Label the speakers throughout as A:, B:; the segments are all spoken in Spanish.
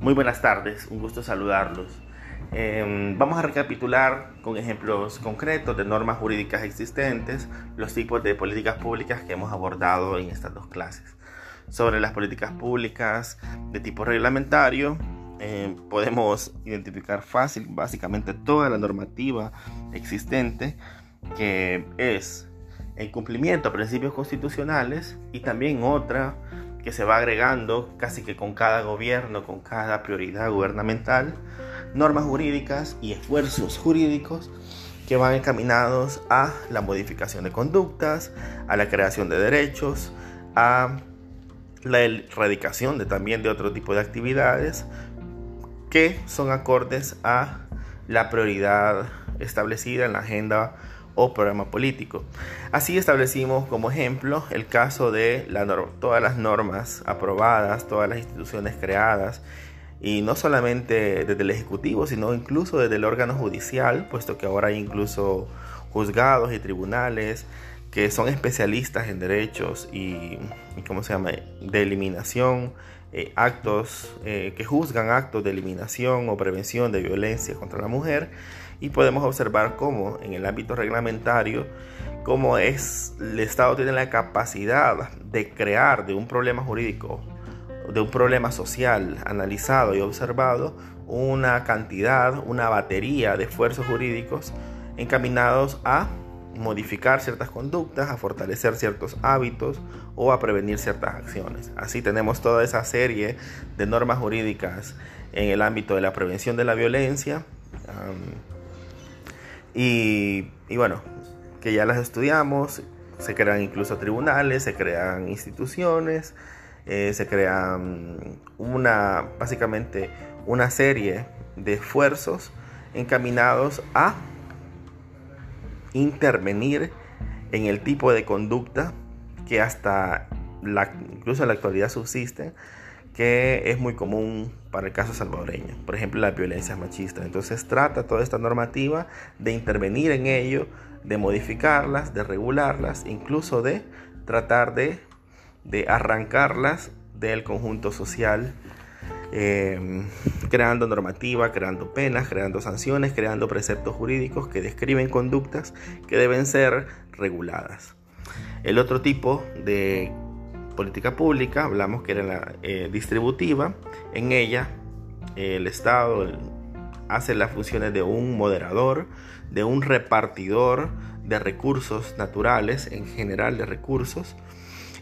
A: Muy buenas tardes, un gusto saludarlos. Em, vamos a recapitular con ejemplos concretos de normas jurídicas existentes los tipos de políticas públicas que hemos abordado en estas dos clases. Sobre las políticas públicas de tipo reglamentario, em, podemos identificar fácil básicamente toda la normativa existente que es el cumplimiento a principios constitucionales y también otra que se va agregando casi que con cada gobierno, con cada prioridad gubernamental, normas jurídicas y esfuerzos jurídicos que van encaminados a la modificación de conductas, a la creación de derechos, a la erradicación de también de otro tipo de actividades que son acordes a la prioridad establecida en la agenda o programa político. Así establecimos como ejemplo el caso de todas las normas aprobadas, todas las instituciones creadas, y no solamente desde el Ejecutivo, sino incluso desde el órgano judicial, puesto que ahora hay incluso juzgados y tribunales que son especialistas en derechos y, ¿cómo se llama?, de eliminación, eh, actos eh, que juzgan actos de eliminación o prevención de violencia contra la mujer y podemos observar cómo en el ámbito reglamentario, cómo es, el Estado tiene la capacidad de crear de un problema jurídico, de un problema social analizado y observado, una cantidad, una batería de esfuerzos jurídicos encaminados a modificar ciertas conductas, a fortalecer ciertos hábitos o a prevenir ciertas acciones. Así tenemos toda esa serie de normas jurídicas en el ámbito de la prevención de la violencia, y, bueno, que ya las estudiamos, se crean incluso tribunales, se crean instituciones, eh, se crean una, básicamente una serie de esfuerzos encaminados a intervenir en el tipo de conducta que hasta la, incluso en la actualidad subsisten que es muy común para el caso salvadoreño, por ejemplo la violencia machista. Entonces trata toda esta normativa de intervenir en ello, de modificarlas, de regularlas, incluso de tratar de, arrancarlas del conjunto social, em, creando normativa, creando penas, creando sanciones, creando preceptos jurídicos que describen conductas que deben ser reguladas. El otro tipo de política pública, hablamos que era la eh, distributiva, en ella el Estado hace las funciones de un moderador, de un repartidor de recursos naturales, en general de recursos.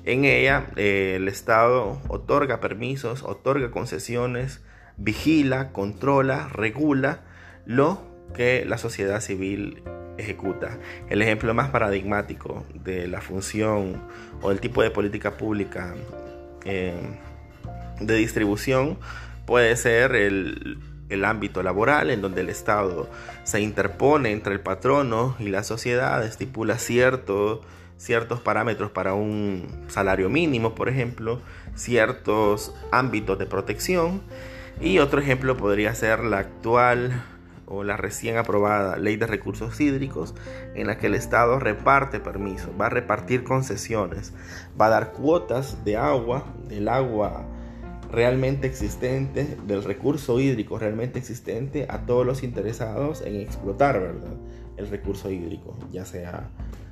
A: En ella eh, el Estado otorga permisos, otorga concesiones, vigila, controla, regula lo que la sociedad civil ejecuta. El ejemplo más paradigmático de la función o el tipo de política pública eh, de distribución puede ser el, ámbito laboral en donde el Estado se interpone entre el patrono y la sociedad, estipula ciertos parámetros para un salario mínimo, por ejemplo, ciertos ámbitos de protección. Y otro ejemplo podría ser la actual o la recién aprobada Ley de Recursos Hídricos, en la que el Estado reparte permisos, va a repartir concesiones, va a dar cuotas de agua, del agua realmente existente, del recurso hídrico realmente existente a todos los interesados en explotar ¿verdad? el recurso hídrico, ya sea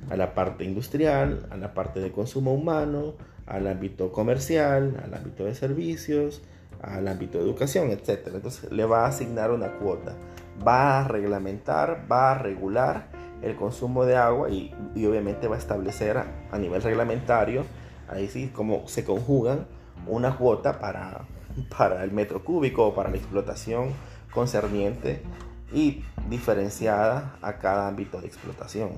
A: a la parte industrial, a la parte de consumo humano, al ámbito comercial, al ámbito de servicios, al ámbito de educación, etc. Entonces le va a asignar una cuota va a reglamentar, va a regular el consumo de agua y, obviamente va a establecer a, nivel reglamentario, ahí sí, cómo se conjugan una cuota para, para el metro cúbico o para la explotación concerniente y diferenciada a cada ámbito de explotación.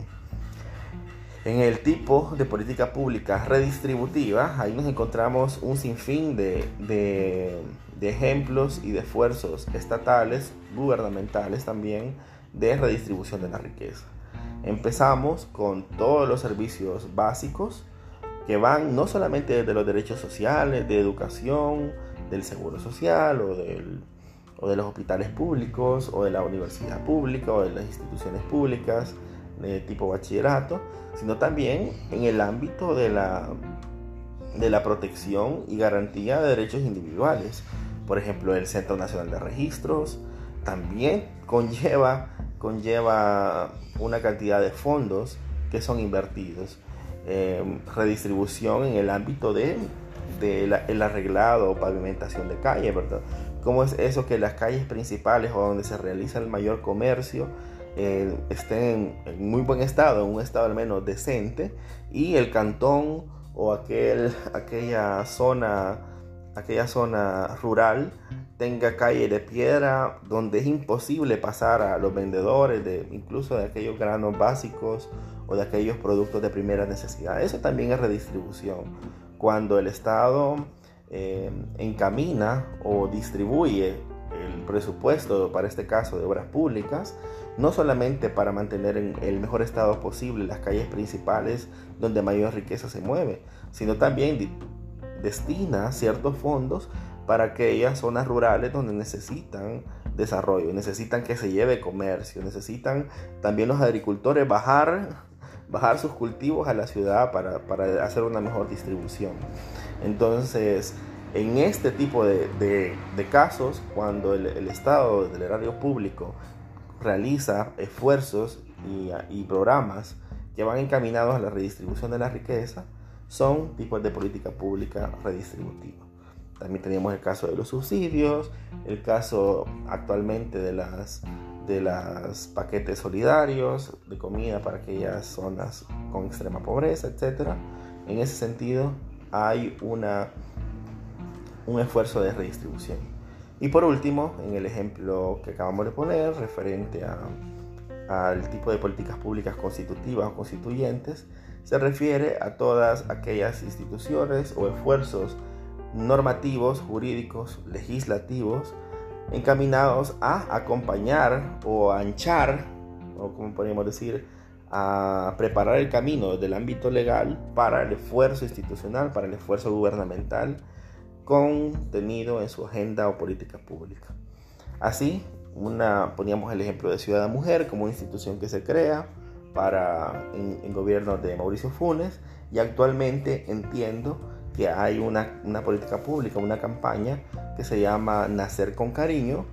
A: En el tipo de política pública redistributiva, ahí nos encontramos un sinfín de, de, ejemplos y de esfuerzos estatales, gubernamentales también, de redistribución de la riqueza. Empezamos con todos los servicios básicos que van no solamente desde los derechos sociales, de educación, del seguro social o de los hospitales públicos o de la universidad pública o de las instituciones públicas, de tipo bachillerato, sino también en el ámbito de la, de la protección y garantía de derechos individuales. Por ejemplo, el Centro Nacional de Registros también conlleva, conlleva una cantidad de fondos que son invertidos. Eh, redistribución en el ámbito de, el arreglado o pavimentación de calles, ¿verdad? ¿Cómo es eso que las calles principales o donde se realiza el mayor comercio eh, estén en muy buen estado, en un estado al menos decente, y el cantón o aquel, aquella zona aquella zona rural tenga calle de piedra donde es imposible pasar a los vendedores de incluso de aquellos granos básicos o de aquellos productos de primera necesidad. Eso también es redistribución. Cuando el Estado eh, encamina o distribuye el presupuesto para este caso de obras públicas, no solamente para mantener en el mejor estado posible las calles principales donde mayor riqueza se mueve, sino también destina ciertos fondos para aquellas zonas rurales donde necesitan desarrollo, necesitan que se lleve comercio, necesitan también los agricultores bajar bajar sus cultivos a la ciudad para, hacer una mejor distribución. Entonces, en este tipo de, casos, cuando el, Estado del erario público realiza esfuerzos y, y, programas que van encaminados a la redistribución de la riqueza, son tipos de política pública redistributiva. También tenemos el caso de los subsidios, el caso actualmente de las de los paquetes solidarios de comida para aquellas zonas con extrema pobreza, etc. En ese sentido, hay una, un esfuerzo de redistribución. Y por último, en el ejemplo que acabamos de poner, referente al tipo de políticas públicas constitutivas o constituyentes, se refiere a todas aquellas instituciones o esfuerzos normativos, jurídicos, legislativos, encaminados a acompañar o anchar, o como podríamos decir, a preparar el camino del ámbito legal para el esfuerzo institucional, para el esfuerzo gubernamental contenido en su agenda o política pública. Así, una, poníamos el ejemplo de Ciudad Mujer como institución que se crea para en, gobierno de Mauricio Funes y actualmente entiendo que hay una, una política pública, una campaña que se llama Nacer con Cariño,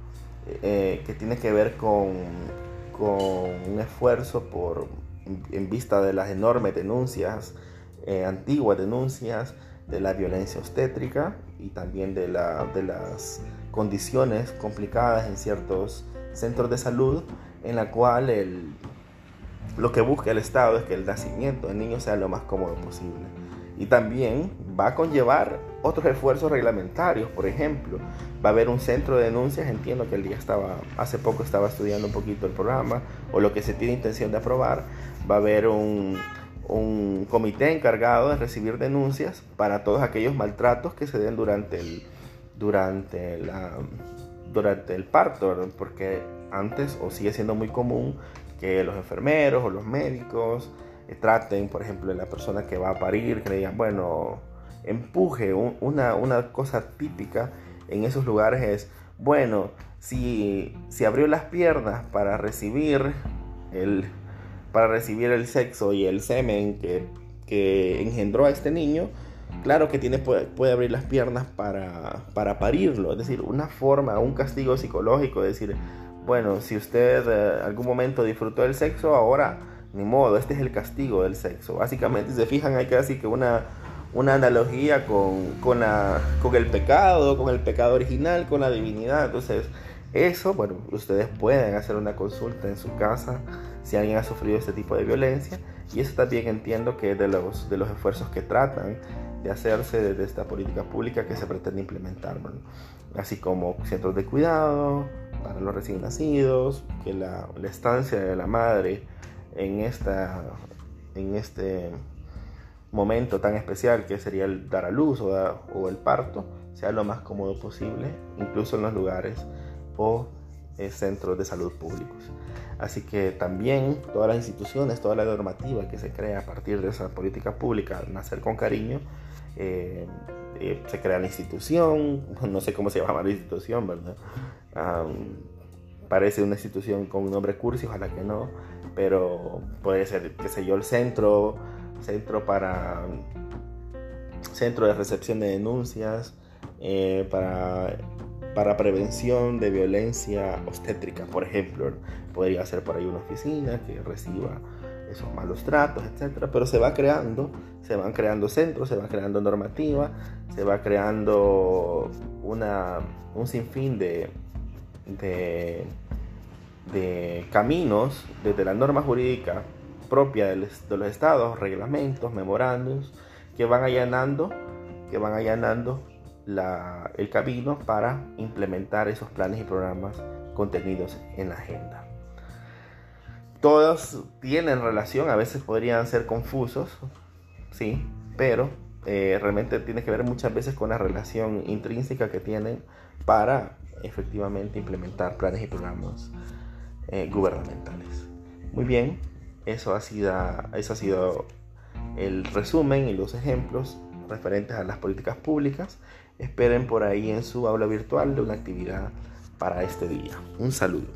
A: eh, que tiene que ver con, con un esfuerzo por, en vista de las enormes denuncias, eh, antiguas denuncias de la violencia obstétrica y también de, la, de las condiciones complicadas en ciertos centros de salud, en la cual el, lo que busca el Estado es que el nacimiento del niño sea lo más cómodo posible. Y también va a conllevar otros esfuerzos reglamentarios, por ejemplo, va a haber un centro de denuncias, entiendo que el día estaba, hace poco estaba estudiando un poquito el programa, o lo que se tiene intención de aprobar, va a haber un, comité encargado de recibir denuncias para todos aquellos maltratos que se den durante el, durante la, durante el parto, porque antes o sigue siendo muy común que los enfermeros o los médicos eh, traten, por ejemplo, de la persona que va a parir, que bueno, empuje. una, una, cosa típica en esos lugares es, bueno, si, si abrió las piernas para recibir el, para recibir el sexo y el semen que, que engendró a este niño, claro que tiene, puede, puede abrir las piernas para, para, parirlo. Es decir, una forma, un castigo psicológico, es decir, bueno, si usted eh, algún momento disfrutó del sexo, ahora ni modo, este es el castigo del sexo. Básicamente, si se fijan, hay casi que una, una analogía con, con, con el pecado, con el pecado original, con la divinidad. Entonces, eso, bueno, ustedes pueden hacer una consulta en su casa si alguien ha sufrido este tipo de violencia. Y eso también entiendo que de los, de los esfuerzos que tratan de hacerse desde esta política pública que se pretende implementar. Así como centros de cuidado, para los recién nacidos, que la, estancia de la madre en, esta, en este momento tan especial que sería el dar a luz o, el parto sea lo más cómodo posible, incluso en los lugares o eh, centros de salud públicos. Así que también todas las instituciones, toda la normativa que se crea a partir de esa política pública, nacer con cariño, eh, eh, se crea la institución, no sé cómo se llama la institución, ¿verdad? parece una institución con un nombre cursi, ojalá que no, pero puede ser, qué sé yo, el centro, centro para, centro de recepción de denuncias, eh, para para prevención de violencia obstétrica, por ejemplo. Podría ser por ahí una oficina que reciba esos malos tratos, etcétera, pero se va creando, se van creando centros, se va creando normativa, se va creando una, un sinfín de, de, de caminos desde la norma jurídica propia de los estados, reglamentos, memorandos, que van allanando, que van allanando la, el camino para implementar esos planes y programas contenidos en la agenda. Todos tienen relación, a veces podrían ser confusos, sí, pero eh, realmente tiene que ver muchas veces con la relación intrínseca que tienen para efectivamente implementar planes y programas eh, gubernamentales. Muy bien, eso ha, sido, eso ha sido el resumen y los ejemplos referentes a las políticas públicas. Esperen por ahí en su aula virtual de una actividad para este día. Un saludo.